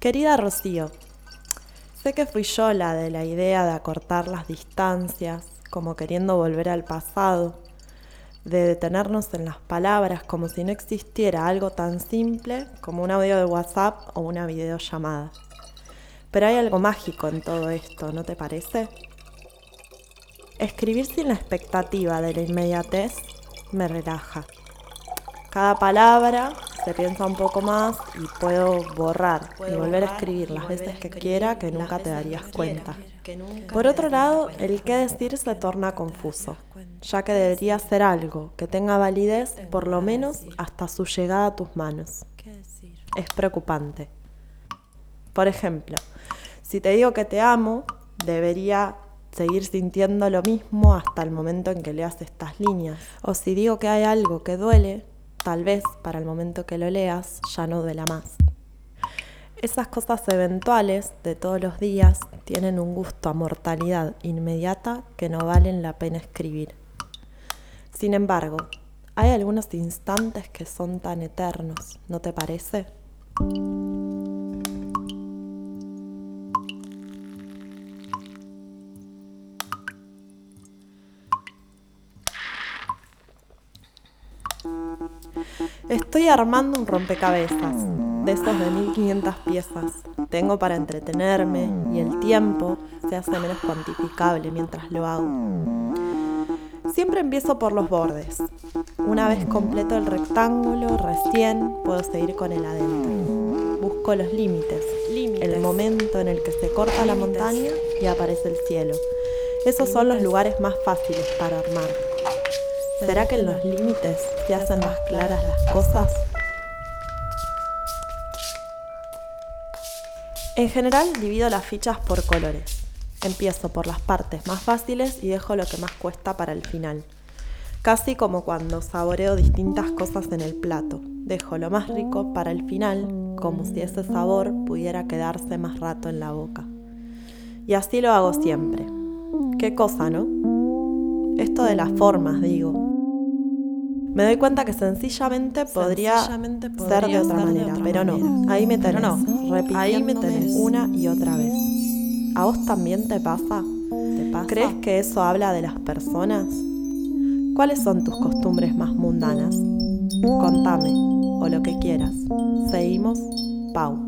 Querida Rocío, sé que fui yo la de la idea de acortar las distancias, como queriendo volver al pasado, de detenernos en las palabras como si no existiera algo tan simple como un audio de WhatsApp o una videollamada. Pero hay algo mágico en todo esto, ¿no te parece? Escribir sin la expectativa de la inmediatez me relaja. Cada palabra se piensa un poco más y puedo borrar y volver a escribir las veces que quiera que nunca te darías cuenta. Por otro lado, el qué decir se torna confuso, ya que debería ser algo que tenga validez por lo menos hasta su llegada a tus manos. Es preocupante. Por ejemplo, si te digo que te amo, debería seguir sintiendo lo mismo hasta el momento en que leas estas líneas. O si digo que hay algo que duele, tal vez para el momento que lo leas ya no duela más. Esas cosas eventuales de todos los días tienen un gusto a mortalidad inmediata que no valen la pena escribir. Sin embargo, hay algunos instantes que son tan eternos, ¿no te parece? Estoy armando un rompecabezas de esos de 1500 piezas. Tengo para entretenerme y el tiempo se hace menos cuantificable mientras lo hago. Siempre empiezo por los bordes. Una vez completo el rectángulo, recién puedo seguir con el adentro. Busco los límites, el momento en el que se corta la montaña y aparece el cielo. Esos son los lugares más fáciles para armar. ¿Será que en los límites se hacen más claras las cosas? En general divido las fichas por colores. Empiezo por las partes más fáciles y dejo lo que más cuesta para el final. Casi como cuando saboreo distintas cosas en el plato. Dejo lo más rico para el final, como si ese sabor pudiera quedarse más rato en la boca. Y así lo hago siempre. Qué cosa, ¿no? Esto de las formas, digo me doy cuenta que sencillamente, podría, ser de otra, manera, pero no. Ahí me tenés, no, ahí me tenés una y otra vez. ¿A vos también te pasa? ¿Te pasa? ¿Crees que eso habla de las personas? ¿Cuáles son tus costumbres más mundanas? Contame, o lo que quieras. Seguimos, Pau.